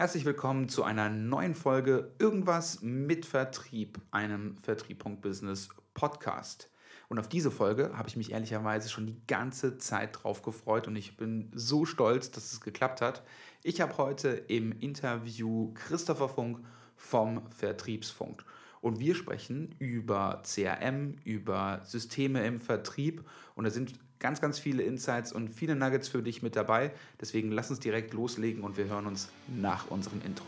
Herzlich willkommen zu einer neuen Folge Irgendwas mit Vertrieb, einem Vertrieb.business Podcast. Und auf diese Folge habe ich mich ehrlicherweise schon die ganze Zeit drauf gefreut und ich bin so stolz, dass es geklappt hat. Ich habe heute im Interview Christopher Funk vom Vertriebsfunk. Und wir sprechen über CRM, über Systeme im Vertrieb. Und da sind ganz, ganz viele Insights und viele Nuggets für dich mit dabei. Deswegen lass uns direkt loslegen und wir hören uns nach unserem Intro.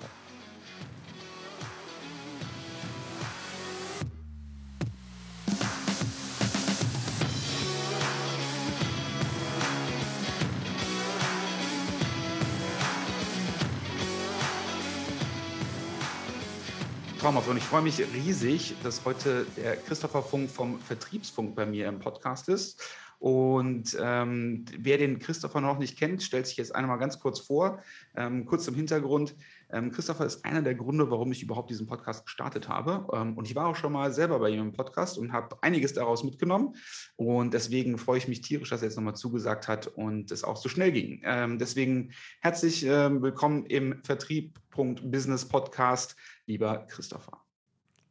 Traumhaft und ich freue mich riesig, dass heute der Christopher Funk vom Vertriebsfunk bei mir im Podcast ist. Und ähm, wer den Christopher noch nicht kennt, stellt sich jetzt einmal ganz kurz vor. Ähm, kurz zum Hintergrund. Ähm, Christopher ist einer der Gründe, warum ich überhaupt diesen Podcast gestartet habe. Ähm, und ich war auch schon mal selber bei ihm im Podcast und habe einiges daraus mitgenommen. Und deswegen freue ich mich tierisch, dass er jetzt nochmal zugesagt hat und es auch so schnell ging. Ähm, deswegen herzlich ähm, willkommen im Vertrieb.business Podcast, lieber Christopher.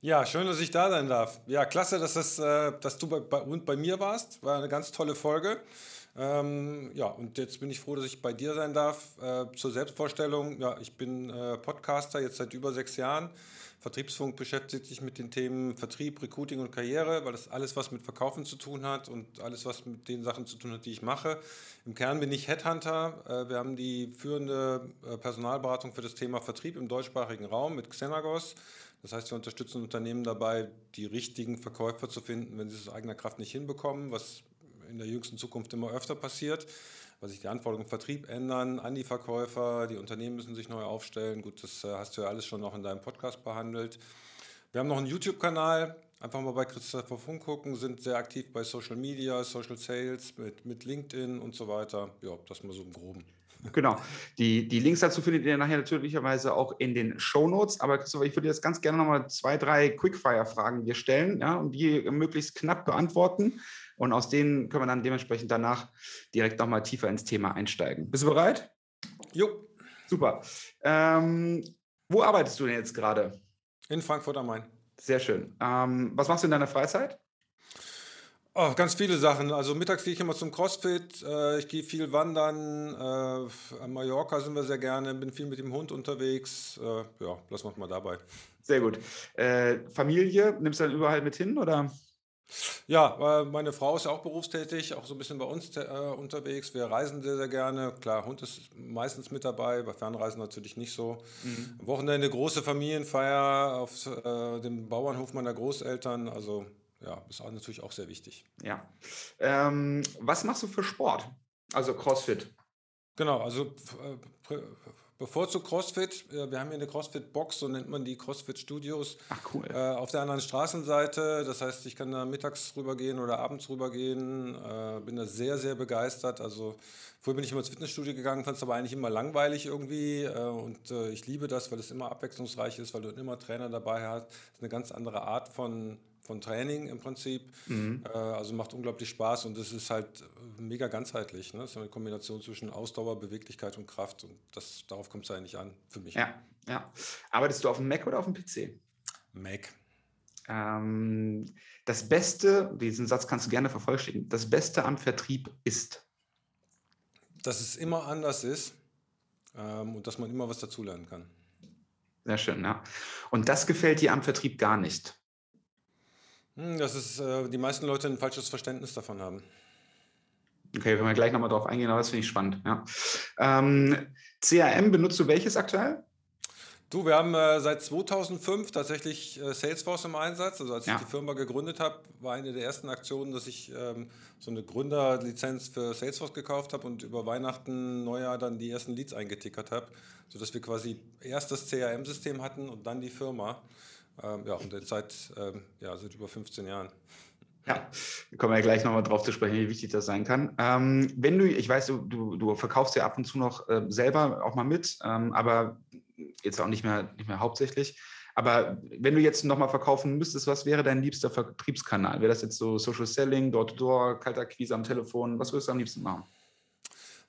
Ja, schön, dass ich da sein darf. Ja, klasse, dass, das, äh, dass du bei, bei, bei mir warst. War eine ganz tolle Folge. Ähm, ja, und jetzt bin ich froh, dass ich bei dir sein darf. Äh, zur Selbstvorstellung, ja, ich bin äh, Podcaster jetzt seit über sechs Jahren. Vertriebsfunk beschäftigt sich mit den Themen Vertrieb, Recruiting und Karriere, weil das alles was mit Verkaufen zu tun hat und alles was mit den Sachen zu tun hat, die ich mache. Im Kern bin ich Headhunter. Äh, wir haben die führende äh, Personalberatung für das Thema Vertrieb im deutschsprachigen Raum mit Xenagos. Das heißt, wir unterstützen Unternehmen dabei, die richtigen Verkäufer zu finden, wenn sie es aus eigener Kraft nicht hinbekommen, was in der jüngsten Zukunft immer öfter passiert, weil sich die Anforderungen im Vertrieb ändern an die Verkäufer, die Unternehmen müssen sich neu aufstellen. Gut, das äh, hast du ja alles schon noch in deinem Podcast behandelt. Wir haben noch einen YouTube-Kanal, einfach mal bei Christopher Funk gucken, sind sehr aktiv bei Social Media, Social Sales, mit, mit LinkedIn und so weiter. Ja, das mal so im Groben. Genau. Die, die Links dazu findet ihr nachher natürlicherweise auch in den Show Notes. Aber Christopher, ich würde jetzt ganz gerne nochmal zwei, drei Quickfire-Fragen dir stellen ja, und die möglichst knapp beantworten. Und aus denen können wir dann dementsprechend danach direkt nochmal tiefer ins Thema einsteigen. Bist du bereit? Jo. Super. Ähm, wo arbeitest du denn jetzt gerade? In Frankfurt am Main. Sehr schön. Ähm, was machst du in deiner Freizeit? Oh, ganz viele Sachen. Also mittags gehe ich immer zum CrossFit, äh, ich gehe viel wandern, äh, an Mallorca sind wir sehr gerne, bin viel mit dem Hund unterwegs. Äh, ja, lassen wir es mal dabei. Sehr gut. Äh, Familie, nimmst du dann überall mit hin oder? Ja, meine Frau ist ja auch berufstätig, auch so ein bisschen bei uns äh, unterwegs. Wir reisen sehr, sehr gerne. Klar, Hund ist meistens mit dabei, bei Fernreisen natürlich nicht so. Mhm. Am Wochenende große Familienfeier auf äh, dem Bauernhof meiner Großeltern. Also ja, ist auch natürlich auch sehr wichtig. Ja. Ähm, was machst du für Sport? Also CrossFit. Genau, also äh, bevorzugt CrossFit. Wir haben hier eine CrossFit-Box, so nennt man die CrossFit-Studios. Ach cool. Äh, auf der anderen Straßenseite. Das heißt, ich kann da mittags rübergehen oder abends rübergehen. Äh, bin da sehr, sehr begeistert. Also vorher bin ich immer ins Fitnessstudio gegangen, fand es aber eigentlich immer langweilig irgendwie. Äh, und äh, ich liebe das, weil es immer abwechslungsreich ist, weil du immer Trainer dabei hast. Das ist eine ganz andere Art von von Training im Prinzip. Mhm. Äh, also macht unglaublich Spaß und es ist halt äh, mega ganzheitlich. Ne? Es ist eine Kombination zwischen Ausdauer, Beweglichkeit und Kraft und das, darauf kommt es eigentlich an für mich. Ja, ja. Arbeitest du auf dem Mac oder auf dem PC? Mac. Ähm, das Beste, diesen Satz kannst du gerne vervollständigen, das Beste am Vertrieb ist? Dass es immer anders ist ähm, und dass man immer was dazulernen kann. Sehr schön, ja. Und das gefällt dir am Vertrieb gar nicht? Hm, dass es äh, die meisten Leute ein falsches Verständnis davon haben. Okay, können wir gleich nochmal drauf eingehen, aber das finde ich spannend. Ja. Ähm, CRM benutzt du welches aktuell? Du, wir haben äh, seit 2005 tatsächlich äh, Salesforce im Einsatz. Also als ja. ich die Firma gegründet habe, war eine der ersten Aktionen, dass ich ähm, so eine Gründerlizenz für Salesforce gekauft habe und über Weihnachten, Neujahr dann die ersten Leads eingetickert habe, sodass wir quasi erst das CRM-System hatten und dann die Firma. Ähm, ja, und seit, ähm, ja, seit über 15 Jahren. Ja, kommen wir gleich nochmal drauf zu sprechen, wie wichtig das sein kann. Ähm, wenn du, ich weiß, du, du, du, verkaufst ja ab und zu noch äh, selber auch mal mit, ähm, aber jetzt auch nicht mehr, nicht mehr hauptsächlich. Aber wenn du jetzt nochmal verkaufen müsstest, was wäre dein liebster Vertriebskanal? Wäre das jetzt so Social Selling, Door-to-Door, -Door, kalter Quise am Telefon? Was würdest du am liebsten machen?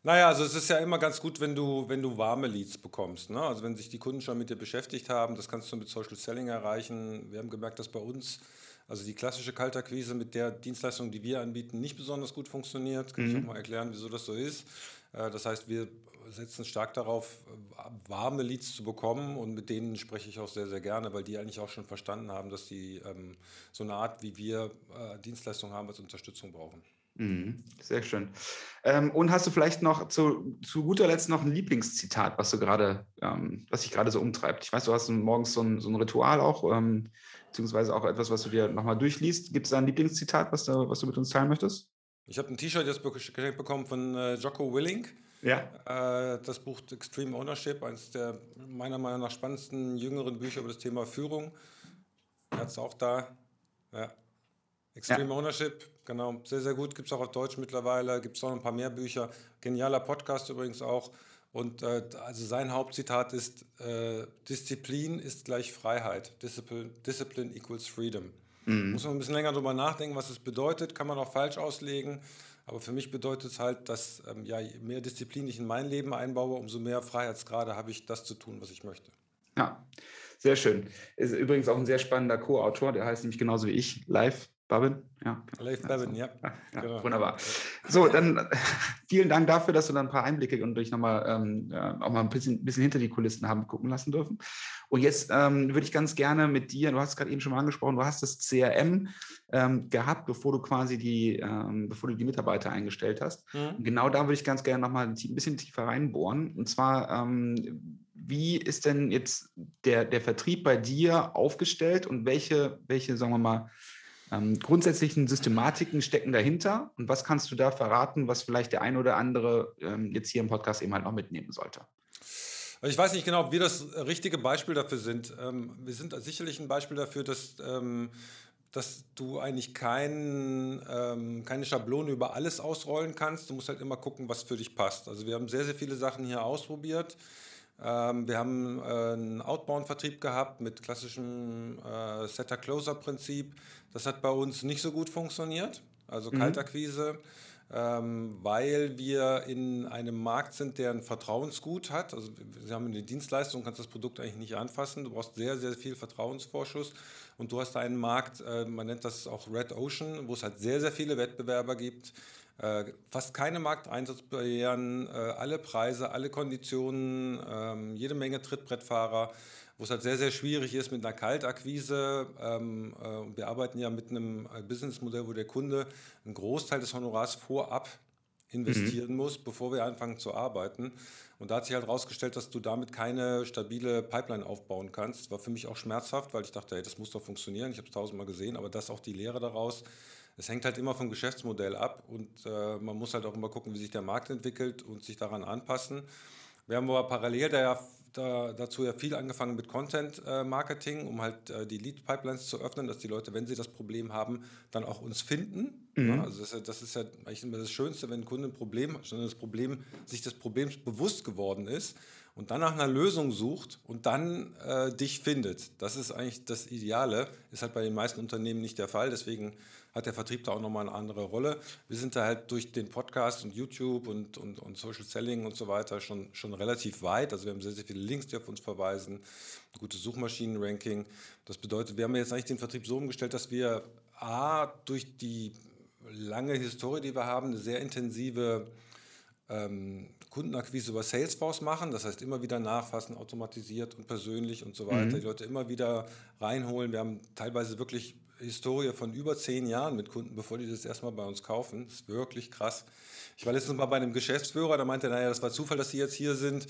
Naja, also es ist ja immer ganz gut, wenn du, wenn du warme Leads bekommst. Ne? Also wenn sich die Kunden schon mit dir beschäftigt haben, das kannst du mit Social Selling erreichen. Wir haben gemerkt, dass bei uns also die klassische Kaltakquise mit der Dienstleistung, die wir anbieten, nicht besonders gut funktioniert. Kann mhm. ich auch mal erklären, wieso das so ist. Äh, das heißt, wir setzen stark darauf, warme Leads zu bekommen und mit denen spreche ich auch sehr, sehr gerne, weil die eigentlich auch schon verstanden haben, dass die ähm, so eine Art, wie wir äh, Dienstleistungen haben, als Unterstützung brauchen. Mhm, sehr schön. Ähm, und hast du vielleicht noch zu, zu guter Letzt noch ein Lieblingszitat, was du gerade, ähm, was dich gerade so umtreibt? Ich weiß, du hast morgens so ein, so ein Ritual auch, ähm, beziehungsweise auch etwas, was du dir nochmal durchliest. Gibt es da ein Lieblingszitat, was du, was du mit uns teilen möchtest? Ich habe ein T-Shirt jetzt geschenkt bekommen von äh, Jocko Willing. Ja. Äh, das Buch Extreme Ownership, eines der meiner Meinung nach spannendsten jüngeren Bücher über das Thema Führung. Er hat es auch da. Ja. Extreme ja. Ownership, genau, sehr, sehr gut. Gibt es auch auf Deutsch mittlerweile. Gibt es auch noch ein paar mehr Bücher. Genialer Podcast übrigens auch. Und äh, also sein Hauptzitat ist: äh, Disziplin ist gleich Freiheit. Discipline, Discipline equals freedom. Mhm. Muss man ein bisschen länger drüber nachdenken, was es bedeutet. Kann man auch falsch auslegen. Aber für mich bedeutet es halt, dass ähm, ja, je mehr Disziplin ich in mein Leben einbaue, umso mehr Freiheitsgrade habe ich, das zu tun, was ich möchte. Ja, sehr schön. Ist übrigens auch ein sehr spannender Co-Autor, der heißt nämlich genauso wie ich, Live Babin, ja. Leif Babin, ja. ja genau. Wunderbar. So, dann vielen Dank dafür, dass du dann ein paar Einblicke und dich nochmal ähm, auch mal ein bisschen, bisschen, hinter die Kulissen haben gucken lassen dürfen. Und jetzt ähm, würde ich ganz gerne mit dir, du hast es gerade eben schon mal angesprochen, du hast das CRM ähm, gehabt, bevor du quasi die, ähm, bevor du die Mitarbeiter eingestellt hast. Mhm. genau da würde ich ganz gerne nochmal ein bisschen tiefer reinbohren. Und zwar, ähm, wie ist denn jetzt der, der Vertrieb bei dir aufgestellt und welche, welche, sagen wir mal, ähm, grundsätzlichen Systematiken stecken dahinter und was kannst du da verraten, was vielleicht der ein oder andere ähm, jetzt hier im Podcast eben halt noch mitnehmen sollte? Also ich weiß nicht genau, ob wir das richtige Beispiel dafür sind. Ähm, wir sind sicherlich ein Beispiel dafür, dass, ähm, dass du eigentlich kein, ähm, keine Schablone über alles ausrollen kannst. Du musst halt immer gucken, was für dich passt. Also wir haben sehr, sehr viele Sachen hier ausprobiert. Ähm, wir haben äh, einen Outbound-Vertrieb gehabt mit klassischem äh, Setter-Closer-Prinzip. Das hat bei uns nicht so gut funktioniert, also mhm. Kaltakquise, ähm, weil wir in einem Markt sind, der ein Vertrauensgut hat. Also wir haben eine Dienstleistung, kannst das Produkt eigentlich nicht anfassen. Du brauchst sehr, sehr viel Vertrauensvorschuss. Und du hast einen Markt, äh, man nennt das auch Red Ocean, wo es halt sehr, sehr viele Wettbewerber gibt fast keine Markteinsatzbarrieren, äh, alle Preise, alle Konditionen, äh, jede Menge Trittbrettfahrer, wo es halt sehr, sehr schwierig ist mit einer Kaltakquise. Ähm, äh, wir arbeiten ja mit einem äh, Businessmodell, wo der Kunde einen Großteil des Honorars vorab investieren mhm. muss, bevor wir anfangen zu arbeiten. Und da hat sich halt herausgestellt, dass du damit keine stabile Pipeline aufbauen kannst. War für mich auch schmerzhaft, weil ich dachte, hey, das muss doch funktionieren. Ich habe es tausendmal gesehen, aber das ist auch die Lehre daraus es hängt halt immer vom Geschäftsmodell ab und äh, man muss halt auch immer gucken, wie sich der Markt entwickelt und sich daran anpassen. Wir haben aber parallel da, da, dazu ja viel angefangen mit Content-Marketing, äh, um halt äh, die Lead-Pipelines zu öffnen, dass die Leute, wenn sie das Problem haben, dann auch uns finden. Mhm. Ja, also das, das, ist ja eigentlich immer das Schönste, wenn ein Kunde ein Problem, sondern das Problem, sich des Problems bewusst geworden ist und dann nach einer Lösung sucht und dann äh, dich findet. Das ist eigentlich das Ideale, ist halt bei den meisten Unternehmen nicht der Fall. Deswegen hat der Vertrieb da auch nochmal eine andere Rolle. Wir sind da halt durch den Podcast und YouTube und, und, und Social Selling und so weiter schon, schon relativ weit. Also wir haben sehr, sehr viele Links, die auf uns verweisen, ein gutes Suchmaschinenranking. Das bedeutet, wir haben jetzt eigentlich den Vertrieb so umgestellt, dass wir A, durch die lange Historie, die wir haben, eine sehr intensive ähm, Kundenakquise über Salesforce machen, das heißt immer wieder nachfassen, automatisiert und persönlich und so weiter, mhm. die Leute immer wieder reinholen. Wir haben teilweise wirklich Historie von über zehn Jahren mit Kunden, bevor die das erstmal bei uns kaufen. Das ist wirklich krass. Ich war letztens mal bei einem Geschäftsführer, der meinte, naja, das war Zufall, dass Sie jetzt hier sind.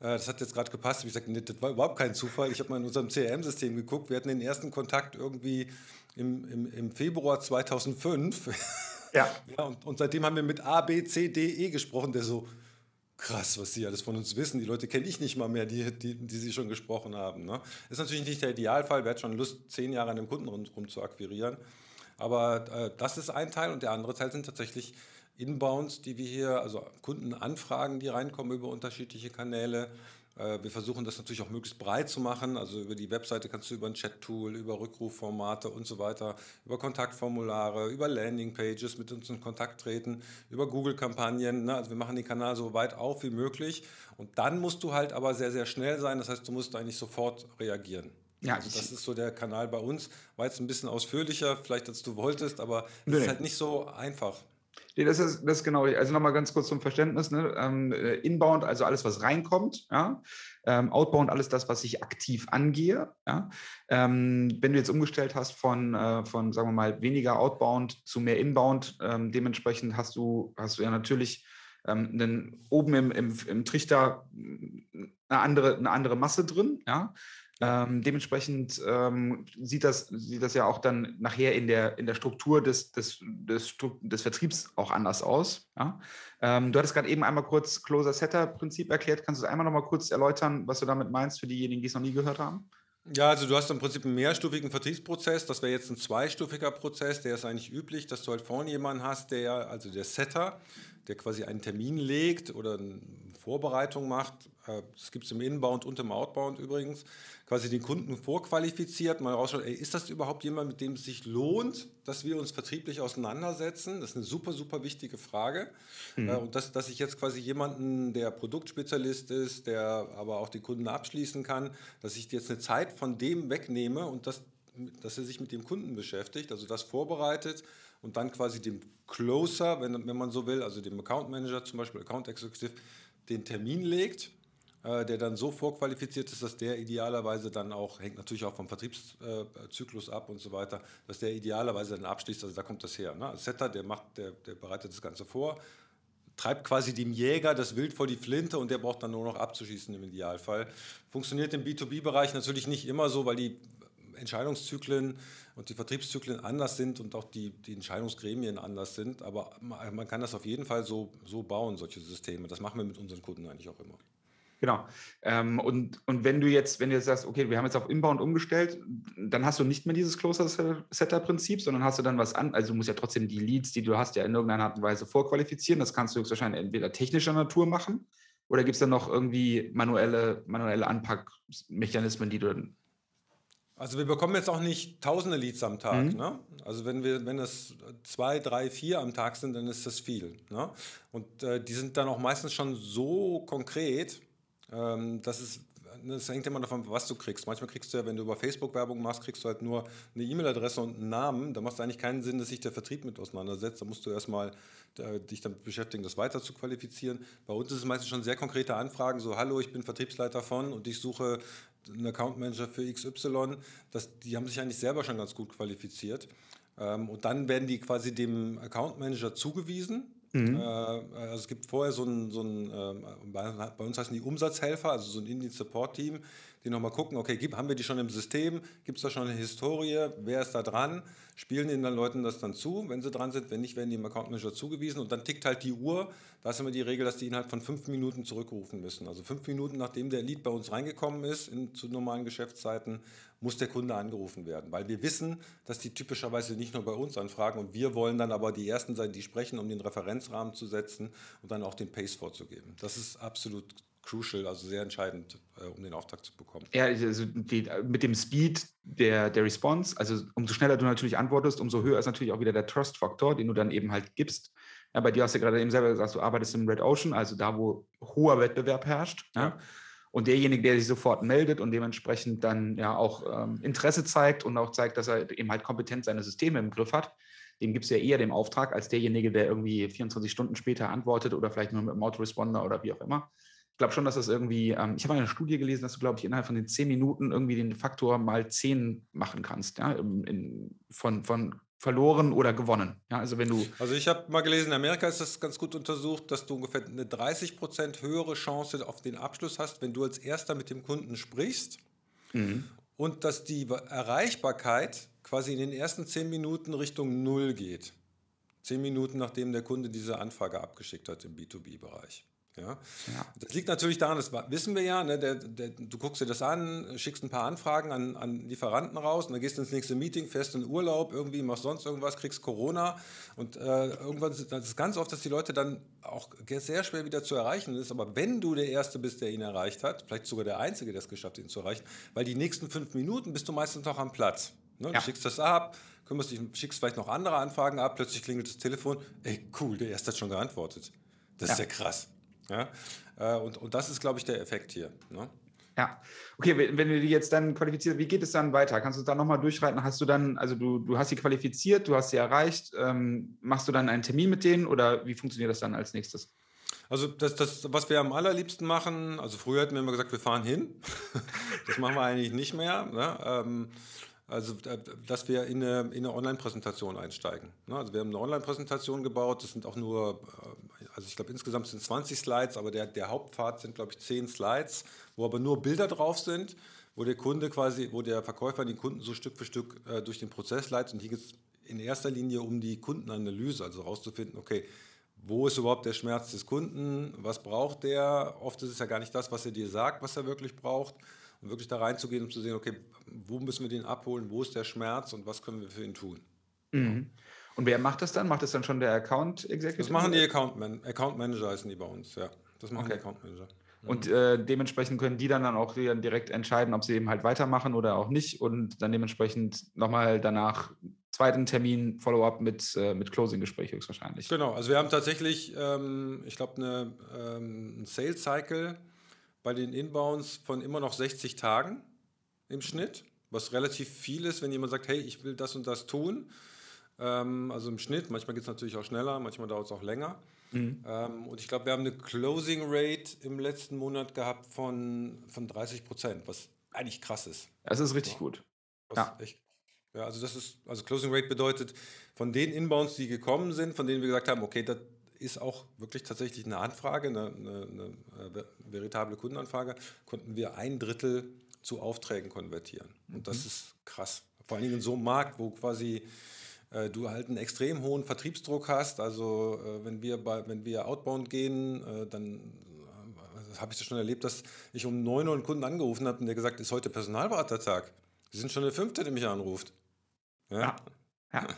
Äh, das hat jetzt gerade gepasst. Ich sagte, nee, das war überhaupt kein Zufall. Ich habe mal in unserem CRM-System geguckt. Wir hatten den ersten Kontakt irgendwie im, im, im Februar 2005. Ja. ja und, und seitdem haben wir mit A, B, C, D, E gesprochen. Der so, krass, was sie alles von uns wissen. Die Leute kenne ich nicht mal mehr, die, die, die sie schon gesprochen haben. Ne? Ist natürlich nicht der Idealfall. Wer hat schon Lust, zehn Jahre an dem Kunden rum zu akquirieren? Aber äh, das ist ein Teil und der andere Teil sind tatsächlich Inbounds, die wir hier, also Kundenanfragen, die reinkommen über unterschiedliche Kanäle. Äh, wir versuchen das natürlich auch möglichst breit zu machen. Also über die Webseite kannst du über ein Chat-Tool, über Rückrufformate und so weiter, über Kontaktformulare, über Landingpages mit uns in Kontakt treten, über Google-Kampagnen. Ne? Also wir machen den Kanal so weit auf wie möglich. Und dann musst du halt aber sehr, sehr schnell sein. Das heißt, du musst eigentlich sofort reagieren. Ja, also das ist so der Kanal bei uns. War jetzt ein bisschen ausführlicher, vielleicht als du wolltest, aber es ist halt nicht so einfach. Nee, das ist, das ist genau, also nochmal ganz kurz zum Verständnis. Ne? Ähm, äh, inbound, also alles, was reinkommt. Ja? Ähm, outbound, alles das, was ich aktiv angehe. Ja? Ähm, wenn du jetzt umgestellt hast von, äh, von, sagen wir mal, weniger outbound zu mehr inbound, dementsprechend hast du, hast du ja natürlich einen, oben im, im, im Trichter eine andere, eine andere Masse drin. Ja? Ähm, dementsprechend ähm, sieht, das, sieht das ja auch dann nachher in der, in der Struktur des, des, des, des Vertriebs auch anders aus. Ja? Ähm, du hattest gerade eben einmal kurz Closer-Setter-Prinzip erklärt. Kannst du es einmal noch mal kurz erläutern, was du damit meinst für diejenigen, die es noch nie gehört haben? Ja, also du hast im Prinzip einen mehrstufigen Vertriebsprozess. Das wäre jetzt ein zweistufiger Prozess. Der ist eigentlich üblich, dass du halt vorne jemanden hast, der, also der Setter, der quasi einen Termin legt oder eine Vorbereitung macht. Äh, das gibt es im Inbound und im Outbound übrigens quasi den Kunden vorqualifiziert, mal rausschaut, ey, ist das überhaupt jemand, mit dem es sich lohnt, dass wir uns vertrieblich auseinandersetzen? Das ist eine super, super wichtige Frage. Mhm. Äh, und dass, dass ich jetzt quasi jemanden, der Produktspezialist ist, der aber auch die Kunden abschließen kann, dass ich jetzt eine Zeit von dem wegnehme und das, dass er sich mit dem Kunden beschäftigt, also das vorbereitet und dann quasi dem Closer, wenn, wenn man so will, also dem Account Manager zum Beispiel, Account Executive, den Termin legt äh, der dann so vorqualifiziert ist, dass der idealerweise dann auch, hängt natürlich auch vom Vertriebszyklus ab und so weiter, dass der idealerweise dann abschließt, also da kommt das her. Ne? Setter, der, macht, der, der bereitet das Ganze vor, treibt quasi dem Jäger das Wild vor die Flinte und der braucht dann nur noch abzuschießen im Idealfall. Funktioniert im B2B-Bereich natürlich nicht immer so, weil die Entscheidungszyklen und die Vertriebszyklen anders sind und auch die, die Entscheidungsgremien anders sind. Aber man kann das auf jeden Fall so, so bauen, solche Systeme. Das machen wir mit unseren Kunden eigentlich auch immer. Genau. Ähm, und, und wenn du jetzt, wenn du jetzt sagst, okay, wir haben jetzt auf Inbound umgestellt, dann hast du nicht mehr dieses Closer-Setter-Prinzip, sondern hast du dann was an, also du musst ja trotzdem die Leads, die du hast, ja in irgendeiner Art und Weise vorqualifizieren. Das kannst du wahrscheinlich entweder technischer Natur machen oder gibt es dann noch irgendwie manuelle, manuelle Anpackmechanismen, die du also wir bekommen jetzt auch nicht tausende Leads am Tag. Mhm. Ne? Also wenn wir, wenn es zwei, drei, vier am Tag sind, dann ist das viel. Ne? Und äh, die sind dann auch meistens schon so konkret, ähm, das ist das hängt immer davon, was du kriegst. Manchmal kriegst du ja, wenn du über Facebook Werbung machst, kriegst du halt nur eine E-Mail-Adresse und einen Namen. Da macht es eigentlich keinen Sinn, dass sich der Vertrieb mit auseinandersetzt. Da musst du erstmal äh, dich damit beschäftigen, das weiter zu qualifizieren. Bei uns ist es meistens schon sehr konkrete Anfragen, so hallo, ich bin Vertriebsleiter von und ich suche einen Account Manager für XY. Das, die haben sich eigentlich selber schon ganz gut qualifiziert. Ähm, und dann werden die quasi dem Account Manager zugewiesen Mhm. Also es gibt vorher so ein, so ein äh, bei uns heißen die Umsatzhelfer, also so ein Indie-Support-Team, die nochmal gucken, okay, gibt, haben wir die schon im System, gibt es da schon eine Historie, wer ist da dran, spielen den dann Leuten das dann zu, wenn sie dran sind, wenn nicht, werden die im Account Manager zugewiesen und dann tickt halt die Uhr, da ist immer die Regel, dass die innerhalb von fünf Minuten zurückrufen müssen. Also fünf Minuten, nachdem der Lead bei uns reingekommen ist, in, zu normalen Geschäftszeiten, muss der Kunde angerufen werden, weil wir wissen, dass die typischerweise nicht nur bei uns anfragen und wir wollen dann aber die Ersten sein, die sprechen, um den Referenzrahmen zu setzen und dann auch den Pace vorzugeben. Das ist absolut crucial, also sehr entscheidend, äh, um den Auftrag zu bekommen. Ja, also die, mit dem Speed der, der Response, also umso schneller du natürlich antwortest, umso höher ist natürlich auch wieder der Trust-Faktor, den du dann eben halt gibst. Ja, bei dir hast du gerade eben selber gesagt, du arbeitest im Red Ocean, also da, wo hoher Wettbewerb herrscht. Ja. ja. Und derjenige, der sich sofort meldet und dementsprechend dann ja auch ähm, Interesse zeigt und auch zeigt, dass er eben halt kompetent seine Systeme im Griff hat, dem gibt es ja eher den Auftrag als derjenige, der irgendwie 24 Stunden später antwortet oder vielleicht nur mit dem Autoresponder oder wie auch immer. Ich glaube schon, dass das irgendwie, ähm, ich habe eine Studie gelesen, dass du, glaube ich, innerhalb von den 10 Minuten irgendwie den Faktor mal 10 machen kannst, ja, in, von, von verloren oder gewonnen. Ja, also wenn du also ich habe mal gelesen, in Amerika ist das ganz gut untersucht, dass du ungefähr eine 30 Prozent höhere Chance auf den Abschluss hast, wenn du als erster mit dem Kunden sprichst mhm. und dass die Erreichbarkeit quasi in den ersten 10 Minuten Richtung Null geht. 10 Minuten nachdem der Kunde diese Anfrage abgeschickt hat im B2B-Bereich. Ja? ja? Das liegt natürlich daran, das wissen wir ja, ne, der, der, du guckst dir das an, schickst ein paar Anfragen an, an Lieferanten raus und dann gehst du ins nächste Meeting, fährst in Urlaub, irgendwie machst sonst irgendwas, kriegst Corona und äh, irgendwann ist es ganz oft, dass die Leute dann auch sehr schwer wieder zu erreichen ist, aber wenn du der Erste bist, der ihn erreicht hat, vielleicht sogar der Einzige, der es geschafft hat, ihn zu erreichen, weil die nächsten fünf Minuten bist du meistens noch am Platz. Ne? Ja. Du schickst das ab, kümmerst dich, schickst vielleicht noch andere Anfragen ab, plötzlich klingelt das Telefon, ey cool, der Erste hat schon geantwortet. Das ja. ist ja krass. Ja? Äh, und, und das ist, glaube ich, der Effekt hier. Ne? Ja, okay, wenn du die jetzt dann qualifiziert, wie geht es dann weiter? Kannst du da nochmal durchreiten? Hast du dann, also du, du hast sie qualifiziert, du hast sie erreicht, ähm, machst du dann einen Termin mit denen oder wie funktioniert das dann als nächstes? Also das, das, was wir am allerliebsten machen, also früher hätten wir immer gesagt, wir fahren hin. das machen wir eigentlich nicht mehr. Ne? Ähm, also, äh, dass wir in eine, in eine Online-Präsentation einsteigen. Ne? Also, wir haben eine Online-Präsentation gebaut. Das sind auch nur, äh, also ich glaube, insgesamt sind 20 Slides, aber der, der Hauptpfad sind, glaube ich, 10 Slides, wo aber nur Bilder drauf sind, wo der Kunde quasi, wo der Verkäufer den Kunden so Stück für Stück äh, durch den Prozess leitet. Und hier geht es in erster Linie um die Kundenanalyse, also herauszufinden, okay, wo ist überhaupt der Schmerz des Kunden? Was braucht der? Oft ist es ja gar nicht das, was er dir sagt, was er wirklich braucht und wirklich da reinzugehen und zu sehen, okay, wo müssen wir den abholen, wo ist der Schmerz und was können wir für ihn tun. Mhm. Und wer macht das dann? Macht das dann schon der Account Executive? Das machen die Account, Man Account Manager heißen die bei uns, ja. Das machen okay. die Account Manager. Und äh, dementsprechend können die dann, dann auch direkt entscheiden, ob sie eben halt weitermachen oder auch nicht und dann dementsprechend nochmal danach zweiten Termin Follow-up mit, äh, mit Closing-Gespräch höchstwahrscheinlich. Genau, also wir haben tatsächlich, ähm, ich glaube, eine, ähm, Sales-Cycle bei den Inbounds von immer noch 60 Tagen im Schnitt, was relativ viel ist, wenn jemand sagt, hey, ich will das und das tun. Ähm, also im Schnitt, manchmal geht es natürlich auch schneller, manchmal dauert es auch länger. Mhm. Ähm, und ich glaube, wir haben eine Closing Rate im letzten Monat gehabt von, von 30 Prozent, was eigentlich krass ist. Das ist richtig ja. gut. ja. Echt, ja, also das ist, also Closing Rate bedeutet, von den Inbounds, die gekommen sind, von denen wir gesagt haben, okay, das ist auch wirklich tatsächlich eine Anfrage, eine, eine, eine veritable Kundenanfrage, konnten wir ein Drittel zu Aufträgen konvertieren. Und das mhm. ist krass. Vor allen Dingen in so einem Markt, wo quasi äh, du halt einen extrem hohen Vertriebsdruck hast. Also äh, wenn, wir bei, wenn wir outbound gehen, äh, dann äh, habe ich das schon erlebt, dass ich um 9 Uhr einen Kunden angerufen habe und der gesagt, ist heute Personalberatertag. Sie sind schon der Fünfte, der mich anruft. Ja. ja. ja.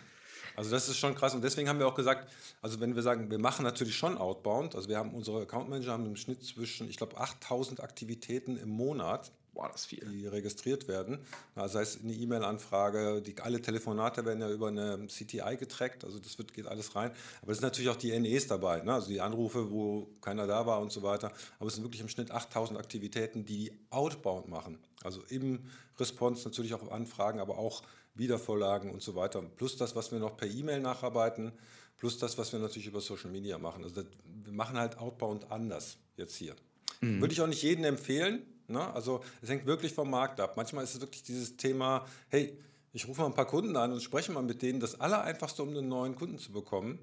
Also das ist schon krass und deswegen haben wir auch gesagt, also wenn wir sagen, wir machen natürlich schon Outbound, also wir haben unsere Account Manager haben im Schnitt zwischen, ich glaube, 8000 Aktivitäten im Monat. Boah, das viel. Die registriert werden. Das heißt, eine E-Mail-Anfrage, alle Telefonate werden ja über eine CTI getrackt, also das wird, geht alles rein. Aber es sind natürlich auch die NEs dabei, ne? also die Anrufe, wo keiner da war und so weiter. Aber es sind wirklich im Schnitt 8000 Aktivitäten, die Outbound machen. Also im Response natürlich auch Anfragen, aber auch Wiedervorlagen und so weiter. Plus das, was wir noch per E-Mail nacharbeiten, plus das, was wir natürlich über Social Media machen. Also das, wir machen halt Outbound anders jetzt hier. Mhm. Würde ich auch nicht jedem empfehlen. Ne? Also es hängt wirklich vom Markt ab. Manchmal ist es wirklich dieses Thema, hey, ich rufe mal ein paar Kunden an und spreche mal mit denen. Das Allereinfachste, um einen neuen Kunden zu bekommen,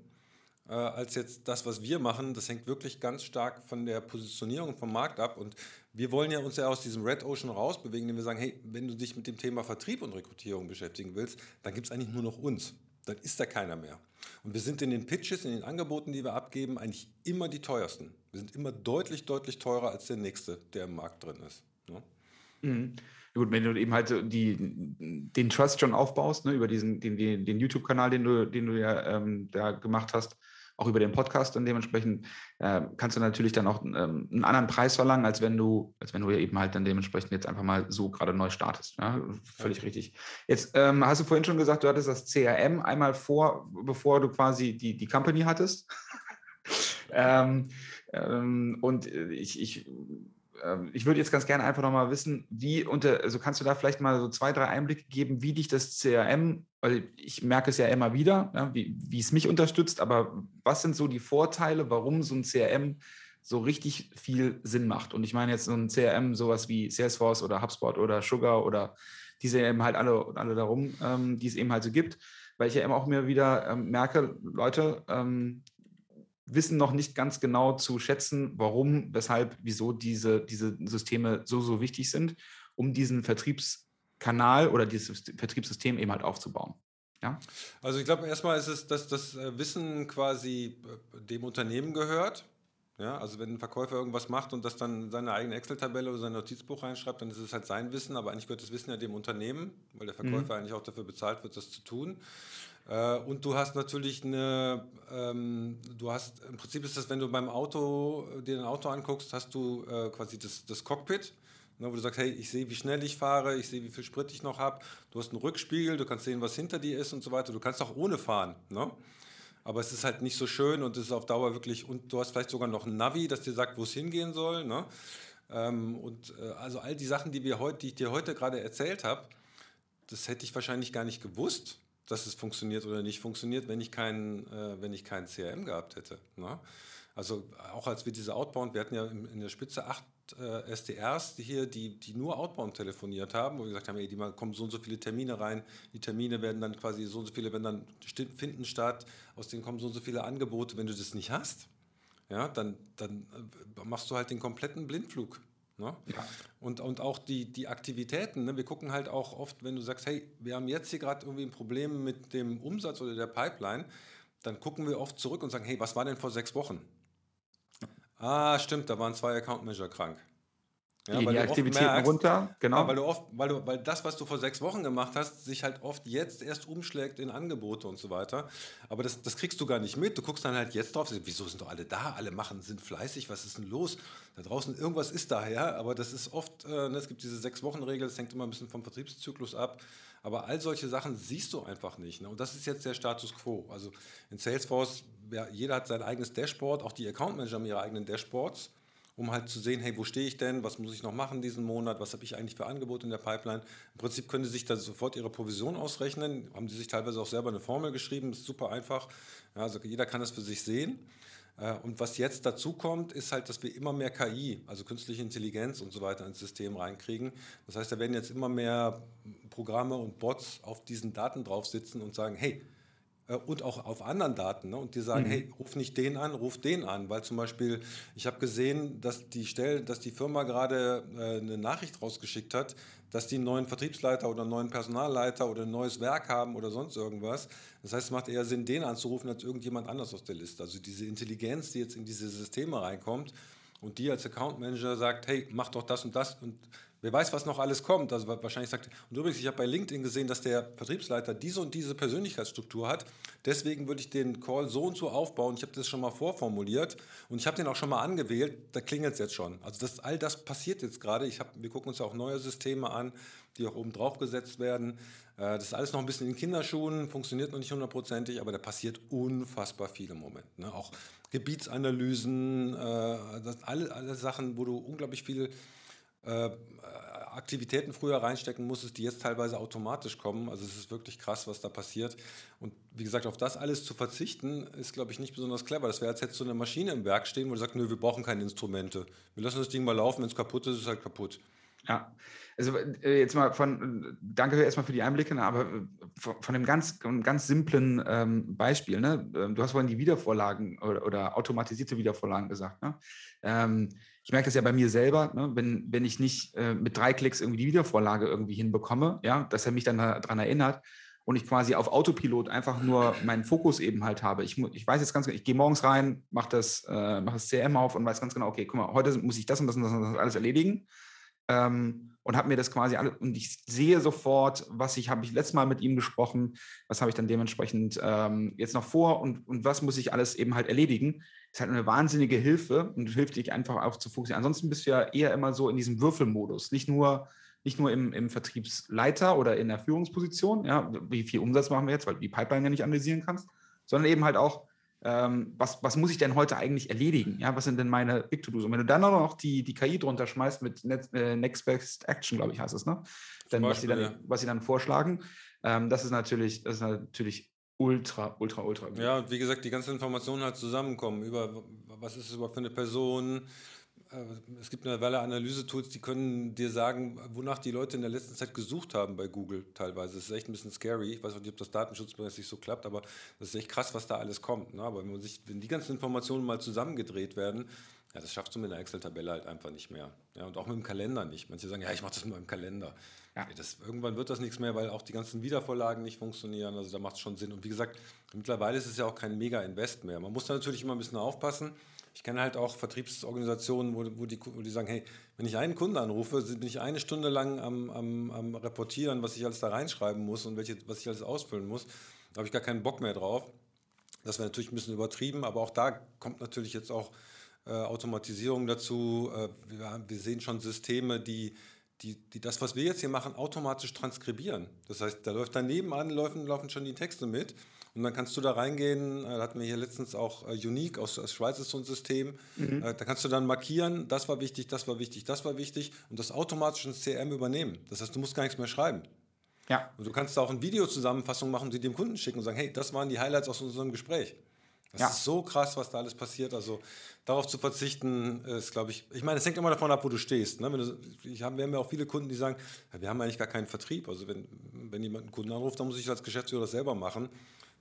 äh, als jetzt das, was wir machen. Das hängt wirklich ganz stark von der Positionierung vom Markt ab. Und wir wollen ja uns ja aus diesem Red Ocean rausbewegen, indem wir sagen, hey, wenn du dich mit dem Thema Vertrieb und Rekrutierung beschäftigen willst, dann gibt es eigentlich nur noch uns. Dann ist da keiner mehr. Und wir sind in den Pitches, in den Angeboten, die wir abgeben, eigentlich immer die teuersten. Wir sind immer deutlich, deutlich teurer als der nächste, der im Markt drin ist. Ne? Mhm. Gut, wenn du eben halt die, den Trust schon aufbaust, ne, über diesen, den, den YouTube-Kanal, den du, den du ja ähm, da gemacht hast, auch über den Podcast und dementsprechend äh, kannst du natürlich dann auch ähm, einen anderen Preis verlangen, als wenn du, als wenn du ja eben halt dann dementsprechend jetzt einfach mal so gerade neu startest. Ja? Völlig ja. richtig. Jetzt ähm, hast du vorhin schon gesagt, du hattest das CRM einmal vor, bevor du quasi die, die Company hattest. ähm, ähm und ich, ich ähm, ich würde jetzt ganz gerne einfach nochmal wissen, wie unter, also kannst du da vielleicht mal so zwei, drei Einblicke geben, wie dich das CRM, weil ich merke es ja immer wieder, ja, wie, wie es mich unterstützt, aber was sind so die Vorteile, warum so ein CRM so richtig viel Sinn macht? Und ich meine jetzt so ein CRM, sowas wie Salesforce oder HubSpot oder Sugar oder diese eben halt alle, alle darum, ähm, die es eben halt so gibt, weil ich ja immer auch mir wieder ähm, merke, Leute, ähm, wissen noch nicht ganz genau zu schätzen, warum, weshalb, wieso diese, diese Systeme so, so wichtig sind, um diesen Vertriebskanal oder dieses Vertriebssystem eben halt aufzubauen. Ja? Also ich glaube, erstmal ist es, dass das äh, Wissen quasi äh, dem Unternehmen gehört. Ja, also wenn ein Verkäufer irgendwas macht und das dann in seine eigene Excel-Tabelle oder sein Notizbuch reinschreibt, dann ist es halt sein Wissen, aber eigentlich gehört das Wissen ja dem Unternehmen, weil der Verkäufer mhm. eigentlich auch dafür bezahlt wird, das zu tun. Äh, und du hast natürlich eine, ähm, du hast, im Prinzip ist das, wenn du beim Auto, dir ein Auto anguckst, hast du äh, quasi das, das Cockpit, ne, wo du sagst, hey, ich sehe, wie schnell ich fahre, ich sehe, wie viel Sprit ich noch habe. Du hast einen Rückspiegel, du kannst sehen, was hinter dir ist und so weiter. Du kannst auch ohne fahren. Ne? aber es ist halt nicht so schön und es ist auf Dauer wirklich, und du hast vielleicht sogar noch ein Navi, das dir sagt, wo es hingehen soll. Ne? Ähm, und äh, also all die Sachen, die, wir heute, die ich dir heute gerade erzählt habe, das hätte ich wahrscheinlich gar nicht gewusst, dass es funktioniert oder nicht funktioniert, wenn ich keinen, äh, wenn ich keinen CRM gehabt hätte. Ne? Also auch als wir diese Outbound, wir hatten ja in der Spitze acht äh, SDRs hier, die, die nur Outbound telefoniert haben, wo wir gesagt haben, ey, die kommen so und so viele Termine rein, die Termine werden dann quasi so und so viele, wenn dann finden statt, aus denen kommen so und so viele Angebote. Wenn du das nicht hast, ja, dann, dann äh, machst du halt den kompletten Blindflug. Ne? Ja. Und, und auch die, die Aktivitäten, ne? wir gucken halt auch oft, wenn du sagst, hey, wir haben jetzt hier gerade irgendwie ein Problem mit dem Umsatz oder der Pipeline, dann gucken wir oft zurück und sagen, hey, was war denn vor sechs Wochen? Ah, stimmt, da waren zwei Account Manager krank. Ja, die, die Aktivitäten merkst, runter, genau. Ja, weil, du oft, weil, du, weil das, was du vor sechs Wochen gemacht hast, sich halt oft jetzt erst umschlägt in Angebote und so weiter. Aber das, das kriegst du gar nicht mit. Du guckst dann halt jetzt drauf, wieso sind doch alle da? Alle machen, sind fleißig, was ist denn los? Da draußen irgendwas ist daher, aber das ist oft, äh, ne, es gibt diese Sechs-Wochen-Regel, das hängt immer ein bisschen vom Vertriebszyklus ab. Aber all solche Sachen siehst du einfach nicht. Ne? Und das ist jetzt der Status quo. Also in Salesforce, ja, jeder hat sein eigenes Dashboard, auch die Account Manager haben ihre eigenen Dashboards um halt zu sehen, hey, wo stehe ich denn, was muss ich noch machen diesen Monat, was habe ich eigentlich für Angebote in der Pipeline. Im Prinzip können Sie sich da sofort Ihre Provision ausrechnen, haben Sie sich teilweise auch selber eine Formel geschrieben, ist super einfach, ja, also jeder kann das für sich sehen. Äh, und was jetzt dazu kommt, ist halt, dass wir immer mehr KI, also künstliche Intelligenz und so weiter ins System reinkriegen. Das heißt, da werden jetzt immer mehr Programme und Bots auf diesen Daten drauf sitzen und sagen, hey, und auch auf anderen Daten. Ne? Und die sagen, mhm. hey, ruf nicht den an, ruf den an. Weil zum Beispiel, ich habe gesehen, dass die, Stelle, dass die Firma gerade äh, eine Nachricht rausgeschickt hat, dass die einen neuen Vertriebsleiter oder einen neuen Personalleiter oder ein neues Werk haben oder sonst irgendwas. Das heißt, es macht eher Sinn, den anzurufen, als irgendjemand anders aus der Liste. Also diese Intelligenz, die jetzt in diese Systeme reinkommt und die als Account Manager sagt, hey, mach doch das und das und Wer weiß, was noch alles kommt. Also wahrscheinlich sagt, und übrigens, ich habe bei LinkedIn gesehen, dass der Vertriebsleiter diese und diese Persönlichkeitsstruktur hat. Deswegen würde ich den Call so und so aufbauen. Ich habe das schon mal vorformuliert und ich habe den auch schon mal angewählt. Da klingelt es jetzt schon. Also das, all das passiert jetzt gerade. wir gucken uns ja auch neue Systeme an, die auch oben drauf gesetzt werden. Äh, das ist alles noch ein bisschen in Kinderschuhen, funktioniert noch nicht hundertprozentig, aber da passiert unfassbar viel im Moment. Ne? Auch Gebietsanalysen, äh, alle, alle Sachen, wo du unglaublich viel äh, Aktivitäten früher reinstecken musstest, die jetzt teilweise automatisch kommen. Also es ist wirklich krass, was da passiert. Und wie gesagt, auf das alles zu verzichten, ist, glaube ich, nicht besonders clever. Das wäre, als hättest du eine Maschine im Werk stehen, wo du sagst, nö, wir brauchen keine Instrumente. Wir lassen das Ding mal laufen, wenn es kaputt ist, ist es halt kaputt. Ja, also äh, jetzt mal von, danke erstmal für die Einblicke, ne, aber äh, von, von einem ganz, ganz simplen ähm, Beispiel, ne? Ähm, du hast vorhin die Wiedervorlagen oder, oder automatisierte Wiedervorlagen gesagt. Ne? Ähm, ich merke das ja bei mir selber, ne? wenn, wenn ich nicht äh, mit drei Klicks irgendwie die Wiedervorlage irgendwie hinbekomme, ja, dass er mich dann daran erinnert und ich quasi auf Autopilot einfach nur meinen Fokus eben halt habe. Ich, ich weiß jetzt ganz genau, ich gehe morgens rein, mache das, äh, mach das CM auf und weiß ganz genau, okay, guck mal, heute muss ich das und das und das, und das alles erledigen ähm, und habe mir das quasi alle und ich sehe sofort, was ich habe ich letztes Mal mit ihm gesprochen, was habe ich dann dementsprechend ähm, jetzt noch vor und, und was muss ich alles eben halt erledigen. Ist halt eine wahnsinnige Hilfe und hilft dich einfach auch zu fokussieren. Ansonsten bist du ja eher immer so in diesem Würfelmodus, nicht nur nicht nur im, im Vertriebsleiter oder in der Führungsposition, ja, wie viel Umsatz machen wir jetzt, weil du die Pipeline ja nicht analysieren kannst, sondern eben halt auch ähm, was, was muss ich denn heute eigentlich erledigen? Ja, was sind denn meine Big To-Dos? Und wenn du dann auch noch die, die KI drunter schmeißt mit Net, äh, Next Best Action, glaube ich, heißt es, ne? Dann, Beispiel, was, sie dann ja. was sie dann vorschlagen, ähm, das ist natürlich, das ist natürlich ultra, ultra, ultra gut. Ja, und wie gesagt, die ganzen Informationen halt zusammenkommen über, was ist es überhaupt für eine Person, es gibt eine Welle Analyse-Tools, die können dir sagen, wonach die Leute in der letzten Zeit gesucht haben bei Google teilweise. Das ist echt ein bisschen scary. Ich weiß nicht, ob das datenschutzmäßig so klappt, aber das ist echt krass, was da alles kommt. Ne? Aber wenn, man sich, wenn die ganzen Informationen mal zusammengedreht werden, ja, das schaffst du mit einer Excel-Tabelle halt einfach nicht mehr. Ja, und auch mit dem Kalender nicht. Manche sagen, ja, ich mache das mit meinem Kalender. Ja. Das, irgendwann wird das nichts mehr, weil auch die ganzen Wiedervorlagen nicht funktionieren. Also da macht es schon Sinn. Und wie gesagt, mittlerweile ist es ja auch kein Mega-Invest mehr. Man muss da natürlich immer ein bisschen aufpassen. Ich kenne halt auch Vertriebsorganisationen, wo, wo, die, wo die sagen, hey, wenn ich einen Kunden anrufe, bin ich eine Stunde lang am, am, am Reportieren, was ich alles da reinschreiben muss und welche, was ich alles ausfüllen muss. Da habe ich gar keinen Bock mehr drauf. Das wäre natürlich ein bisschen übertrieben, aber auch da kommt natürlich jetzt auch äh, Automatisierung dazu. Äh, wir, wir, sehen schon Systeme, die, die, die das, was wir jetzt hier machen, automatisch transkribieren. Das heißt, da läuft daneben an, laufen, laufen schon die Texte mit. Und dann kannst du da reingehen, äh, da hatten wir hier letztens auch äh, Unique aus, aus Schweiz ist so ein System. Mhm. Äh, da kannst du dann markieren, das war wichtig, das war wichtig, das war wichtig und das automatisch ins CRM übernehmen. Das heißt, du musst gar nichts mehr schreiben. Ja. Und du kannst da auch eine Videozusammenfassung machen, die dem Kunden schicken und sagen, hey, das waren die Highlights aus unserem Gespräch. Das ja. ist so krass, was da alles passiert. Also darauf zu verzichten, ist, glaube ich, ich meine, es hängt immer davon ab, wo du stehst. Ne? Du, ich hab, wir haben ja auch viele Kunden, die sagen, ja, wir haben eigentlich gar keinen Vertrieb. Also wenn, wenn jemand einen Kunden anruft, dann muss ich als Geschäftsführer das selber machen.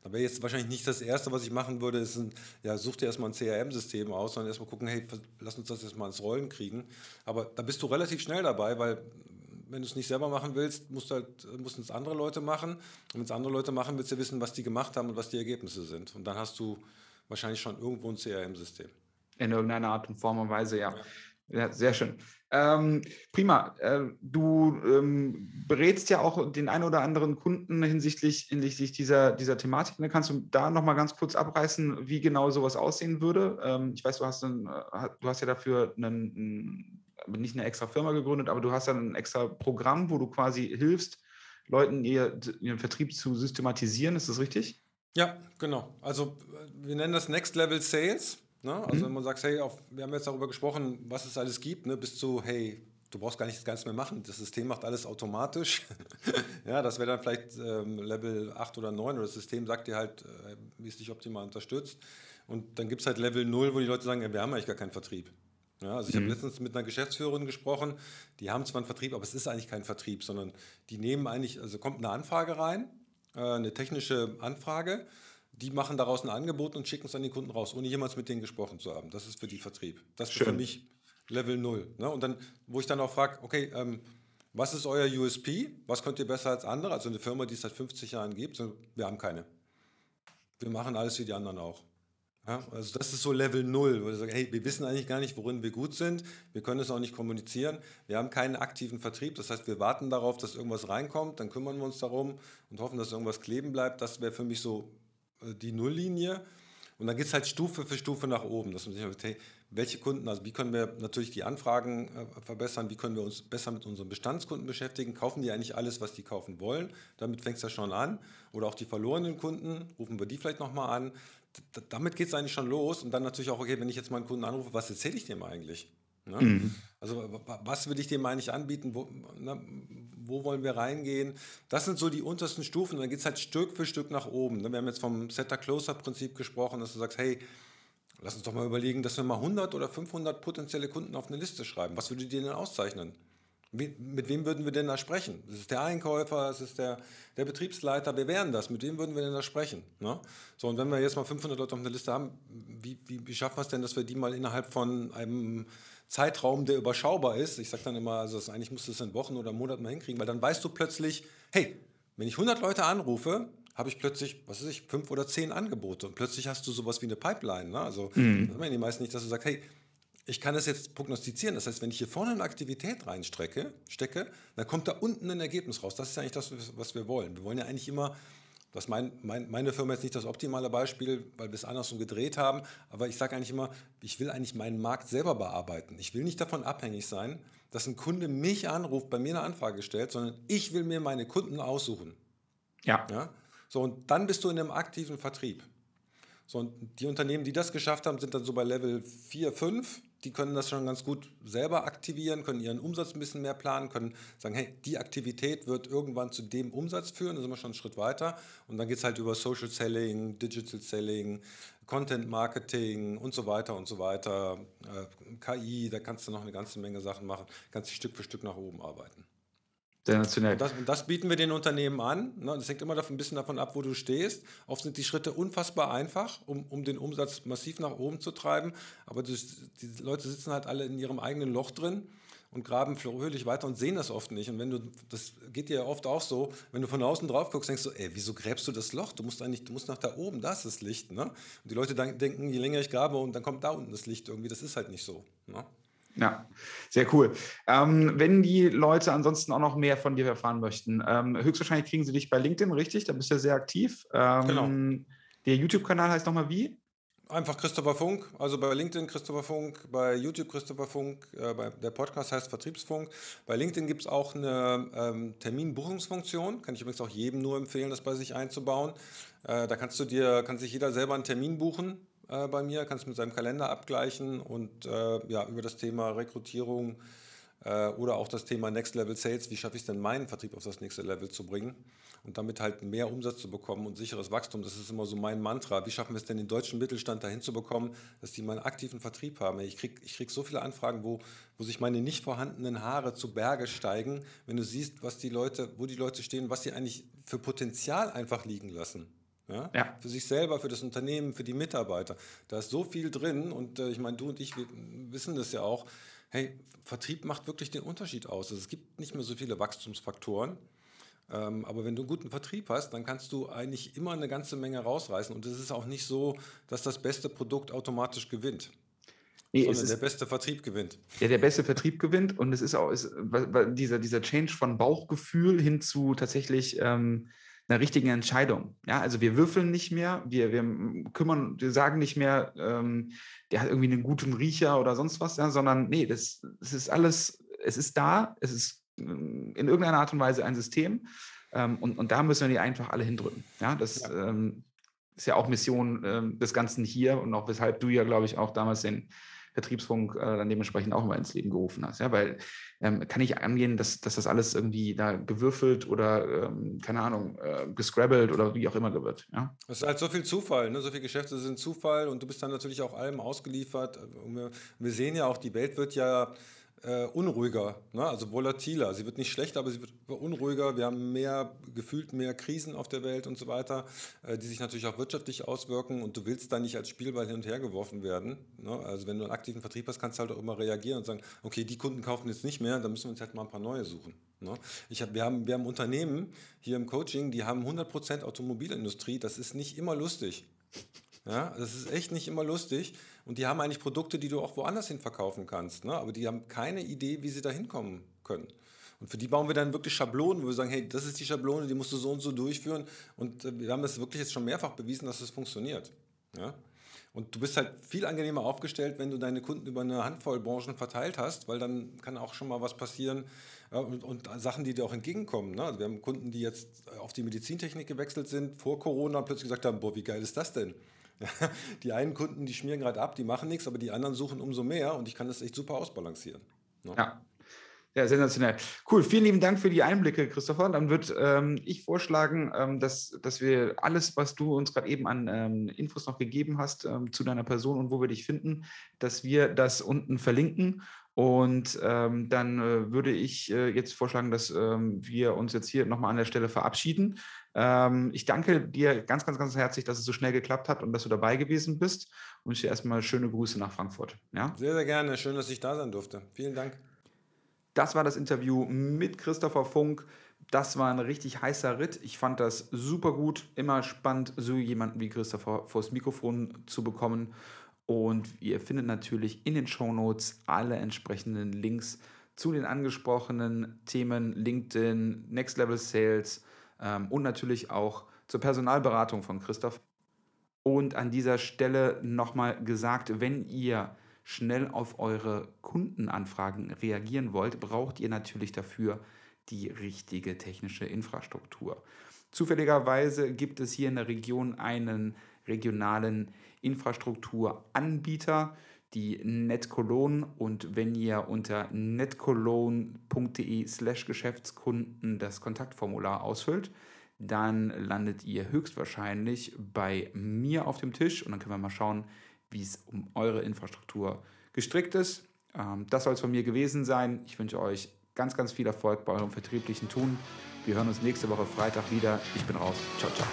Da wäre jetzt wahrscheinlich nicht das Erste, was ich machen würde, ist, ein, ja, such dir erstmal ein CRM-System aus, sondern erstmal gucken, hey, lass uns das erstmal ins Rollen kriegen. Aber da bist du relativ schnell dabei, weil wenn du es nicht selber machen willst, musst halt, müssen es andere Leute machen. Und wenn es andere Leute machen, willst du wissen, was die gemacht haben und was die Ergebnisse sind. Und dann hast du wahrscheinlich schon irgendwo ein CRM-System. In irgendeiner Art und Form und Weise, ja. ja. Ja, sehr schön. Ähm, prima. Äh, du ähm, berätst ja auch den einen oder anderen Kunden hinsichtlich, hinsichtlich dieser, dieser Thematik. Ne? Kannst du da nochmal ganz kurz abreißen, wie genau sowas aussehen würde? Ähm, ich weiß, du hast, einen, äh, du hast ja dafür einen, nicht eine extra Firma gegründet, aber du hast ja ein extra Programm, wo du quasi hilfst, Leuten ihr, ihren Vertrieb zu systematisieren. Ist das richtig? Ja, genau. Also wir nennen das Next Level Sales. Ne? Also mhm. wenn man sagt, hey, auf, wir haben jetzt darüber gesprochen, was es alles gibt, ne? bis zu, hey, du brauchst gar nichts ganz mehr machen, das System macht alles automatisch. ja, das wäre dann vielleicht ähm, Level 8 oder 9 oder das System sagt dir halt, äh, wie es dich optimal unterstützt. Und dann gibt es halt Level 0, wo die Leute sagen, ja, wir haben eigentlich gar keinen Vertrieb. Ja, also ich mhm. habe letztens mit einer Geschäftsführerin gesprochen, die haben zwar einen Vertrieb, aber es ist eigentlich kein Vertrieb, sondern die nehmen eigentlich, also kommt eine Anfrage rein, äh, eine technische Anfrage die machen daraus ein Angebot und schicken es an die Kunden raus, ohne jemals mit denen gesprochen zu haben. Das ist für die Vertrieb. Das ist Schön. für mich Level 0. Ne? Und dann, wo ich dann auch frage, okay, ähm, was ist euer USP? Was könnt ihr besser als andere? Also eine Firma, die es seit 50 Jahren gibt, wir haben keine. Wir machen alles wie die anderen auch. Ja, also das ist so Level 0, wo wir sagen, hey, wir wissen eigentlich gar nicht, worin wir gut sind, wir können es auch nicht kommunizieren, wir haben keinen aktiven Vertrieb, das heißt, wir warten darauf, dass irgendwas reinkommt, dann kümmern wir uns darum und hoffen, dass irgendwas kleben bleibt. Das wäre für mich so die Nulllinie. Und dann geht es halt Stufe für Stufe nach oben. Dass man sich sagt, hey, welche Kunden, also wie können wir natürlich die Anfragen äh, verbessern, wie können wir uns besser mit unseren Bestandskunden beschäftigen, kaufen die eigentlich alles, was die kaufen wollen, damit fängt es ja schon an. Oder auch die verlorenen Kunden, rufen wir die vielleicht nochmal an. D damit geht es eigentlich schon los. Und dann natürlich auch, okay, wenn ich jetzt mal einen Kunden anrufe, was erzähle ich dem eigentlich? Ne? Mhm. Also was will ich dem eigentlich anbieten? Wo, ne, wo, wollen wir reingehen? Das sind so die untersten Stufen. Und dann geht es halt Stück für Stück nach oben. Ne? Wir haben jetzt vom Setter-Closer-Prinzip gesprochen, dass du sagst, hey, lass uns doch mal überlegen, dass wir mal 100 oder 500 potenzielle Kunden auf eine Liste schreiben. Was würde die denn auszeichnen? Wie, mit wem würden wir denn da sprechen? Das ist der Einkäufer, das ist der, der Betriebsleiter, wer wären das? Mit wem würden wir denn da sprechen? Ne? So, und wenn wir jetzt mal 500 Leute auf einer Liste haben, wie, wie, wie schaffen wir es denn, dass wir die mal innerhalb von einem Zeitraum, der überschaubar ist. Ich sage dann immer, also das, eigentlich musst du es in Wochen oder Monaten mal hinkriegen, weil dann weißt du plötzlich, hey, wenn ich 100 Leute anrufe, habe ich plötzlich, was weiß ich, fünf oder zehn Angebote und plötzlich hast du sowas wie eine Pipeline. Ne? Also mhm. das die meisten nicht, dass du sagst, hey, ich kann das jetzt prognostizieren. Das heißt, wenn ich hier vorne eine Aktivität reinstecke, stecke, dann kommt da unten ein Ergebnis raus. Das ist ja eigentlich das, was wir wollen. Wir wollen ja eigentlich immer das mein, mein, meine Firma ist nicht das optimale Beispiel, weil wir es andersrum gedreht haben. Aber ich sage eigentlich immer, ich will eigentlich meinen Markt selber bearbeiten. Ich will nicht davon abhängig sein, dass ein Kunde mich anruft, bei mir eine Anfrage stellt, sondern ich will mir meine Kunden aussuchen. Ja. ja? So, und dann bist du in einem aktiven Vertrieb. So, und die Unternehmen, die das geschafft haben, sind dann so bei Level 4, 5 die können das schon ganz gut selber aktivieren, können ihren Umsatz ein bisschen mehr planen, können sagen, hey, die Aktivität wird irgendwann zu dem Umsatz führen, da sind wir schon einen Schritt weiter. Und dann geht es halt über Social Selling, Digital Selling, Content Marketing und so weiter und so weiter. Äh, KI, da kannst du noch eine ganze Menge Sachen machen, kannst dich Stück für Stück nach oben arbeiten. Sensationell. Und das, das, bieten wir den Unternehmen an. Ne? Das hängt immer ein bisschen davon ab, wo du stehst. Oft sind die Schritte unfassbar einfach, um, um den Umsatz massiv nach oben zu treiben. Aber das, die Leute sitzen halt alle in ihrem eigenen Loch drin. und graben fröhlich weiter und sehen das oft nicht. Und wenn du, das geht dir ja oft auch so, wenn du von außen drauf guckst, denkst du, ey, wieso gräbst du das Loch? Du musst eigentlich, du musst nach da oben, da ist das Licht. Ne? Und die Leute denken, je länger ich grabe, und dann kommt da unten das Licht irgendwie. Das ist halt nicht so. Ne? Ja, sehr cool. Ähm, wenn die Leute ansonsten auch noch mehr von dir erfahren möchten, ähm, höchstwahrscheinlich kriegen sie dich bei LinkedIn, richtig? Da bist du ja sehr aktiv. Ähm, genau. Der YouTube-Kanal heißt nochmal wie? Einfach Christopher Funk, also bei LinkedIn Christopher Funk, bei YouTube Christopher Funk, äh, bei, der Podcast heißt Vertriebsfunk. Bei LinkedIn gibt es auch eine ähm, Terminbuchungsfunktion, kann ich übrigens auch jedem nur empfehlen, das bei sich einzubauen. Äh, da kannst du dir, kann sich jeder selber einen Termin buchen äh, bei mir, kannst mit seinem Kalender abgleichen und äh, ja, über das Thema Rekrutierung äh, oder auch das Thema Next Level Sales, wie schaffe ich es denn, meinen Vertrieb auf das nächste Level zu bringen und damit halt mehr Umsatz zu bekommen und sicheres Wachstum. Das ist immer so mein Mantra. Wie schaffen wir es denn, den deutschen Mittelstand dahin zu bekommen, dass die mal einen aktiven Vertrieb haben? Ich kriege ich krieg so viele Anfragen, wo, wo sich meine nicht vorhandenen Haare zu Berge steigen, wenn du siehst, was die Leute, wo die Leute stehen, was sie eigentlich für Potenzial einfach liegen lassen. Ja? ja? Für sich selber, für das Unternehmen, für die Mitarbeiter. Da ist so viel drin und äh, ich meine, du und ich wir wissen das ja auch. Hey, Vertrieb macht wirklich den Unterschied aus. Also es gibt nicht mehr so viele Wachstumsfaktoren. Ähm, aber wenn du einen guten Vertrieb hast, dann kannst du eigentlich immer eine ganze Menge rausreißen. Und es ist auch nicht so, dass das beste Produkt automatisch gewinnt. Nee, sondern ist, der beste Vertrieb gewinnt. Ja, der beste Vertrieb gewinnt. Und es ist auch ist, dieser, dieser Change von Bauchgefühl hin zu tatsächlich ähm, einer richtigen Entscheidung. Ja, also wir würfeln nicht mehr, wir, wir kümmern, wir sagen nicht mehr, ähm, der hat irgendwie einen guten Riecher oder sonst was, ja, sondern nee, das, das ist alles, es ist da, es ist in irgendeiner Art und Weise ein System. Ähm, und, und da müssen wir die einfach alle hindrücken. Ja, das ja. Ähm, ist ja auch Mission ähm, des Ganzen hier und auch weshalb du ja, glaube ich, auch damals den Vertriebsfunk äh, dann dementsprechend auch mal ins Leben gerufen hast. Ja, weil ähm, kann ich angehen, dass, dass das alles irgendwie da gewürfelt oder, ähm, keine Ahnung, äh, gescrabbelt oder wie auch immer wird. Ja? Es ist halt so viel Zufall, ne? so viele Geschäfte sind Zufall und du bist dann natürlich auch allem ausgeliefert. Wir, wir sehen ja auch, die Welt wird ja äh, unruhiger, ne? also volatiler. Sie wird nicht schlechter, aber sie wird unruhiger. Wir haben mehr, gefühlt mehr Krisen auf der Welt und so weiter, äh, die sich natürlich auch wirtschaftlich auswirken und du willst da nicht als Spielball hin und her geworfen werden. Ne? Also wenn du einen aktiven Vertrieb hast, kannst du halt auch immer reagieren und sagen, okay, die Kunden kaufen jetzt nicht mehr, dann müssen wir uns halt mal ein paar neue suchen. Ne? Ich hab, wir, haben, wir haben Unternehmen hier im Coaching, die haben 100% Automobilindustrie, das ist nicht immer lustig. Ja, das ist echt nicht immer lustig. Und die haben eigentlich Produkte, die du auch woanders hin verkaufen kannst. Ne? Aber die haben keine Idee, wie sie da hinkommen können. Und für die bauen wir dann wirklich Schablonen, wo wir sagen, hey, das ist die Schablone, die musst du so und so durchführen. Und äh, wir haben das wirklich jetzt schon mehrfach bewiesen, dass das funktioniert. Ja? Und du bist halt viel angenehmer aufgestellt, wenn du deine Kunden über eine Handvoll Branchen verteilt hast, weil dann kann auch schon mal was passieren ja, und, und, Sachen, die dir auch entgegenkommen. Ne? Also wir haben Kunden, die jetzt auf die Medizintechnik gewechselt sind, vor Corona plötzlich gesagt haben, boah, wie geil ist das denn? die einen Kunden, die schmieren gerade ab, die machen nichts, aber die anderen suchen umso mehr und ich kann das echt super ausbalancieren. Ne? Ja. Ja, sensationell. Cool, vielen lieben Dank für die Einblicke, Christopher. Dann würde ähm, ich vorschlagen, ähm, dass, dass wir alles, was du uns gerade eben an ähm, Infos noch gegeben hast ähm, zu deiner Person und wo wir dich finden, dass wir das unten verlinken. Und ähm, dann äh, würde ich äh, jetzt vorschlagen, dass ähm, wir uns jetzt hier nochmal an der Stelle verabschieden. Ähm, ich danke dir ganz, ganz, ganz herzlich, dass es so schnell geklappt hat und dass du dabei gewesen bist. Und ich dir erstmal schöne Grüße nach Frankfurt. Ja? Sehr, sehr gerne. Schön, dass ich da sein durfte. Vielen Dank. Das war das Interview mit Christopher Funk. Das war ein richtig heißer Ritt. Ich fand das super gut. Immer spannend, so jemanden wie Christopher vors Mikrofon zu bekommen. Und ihr findet natürlich in den Show Notes alle entsprechenden Links zu den angesprochenen Themen LinkedIn, Next Level Sales, ähm, und natürlich auch zur Personalberatung von Christoph. Und an dieser Stelle nochmal gesagt, wenn ihr schnell auf eure Kundenanfragen reagieren wollt, braucht ihr natürlich dafür die richtige technische Infrastruktur. Zufälligerweise gibt es hier in der Region einen regionalen Infrastrukturanbieter, die NetCologne. Und wenn ihr unter netcologne.de slash Geschäftskunden das Kontaktformular ausfüllt, dann landet ihr höchstwahrscheinlich bei mir auf dem Tisch und dann können wir mal schauen, wie es um eure Infrastruktur gestrickt ist. Ähm, das soll es von mir gewesen sein. Ich wünsche euch ganz, ganz viel Erfolg bei eurem vertrieblichen Tun. Wir hören uns nächste Woche Freitag wieder. Ich bin raus. Ciao, ciao.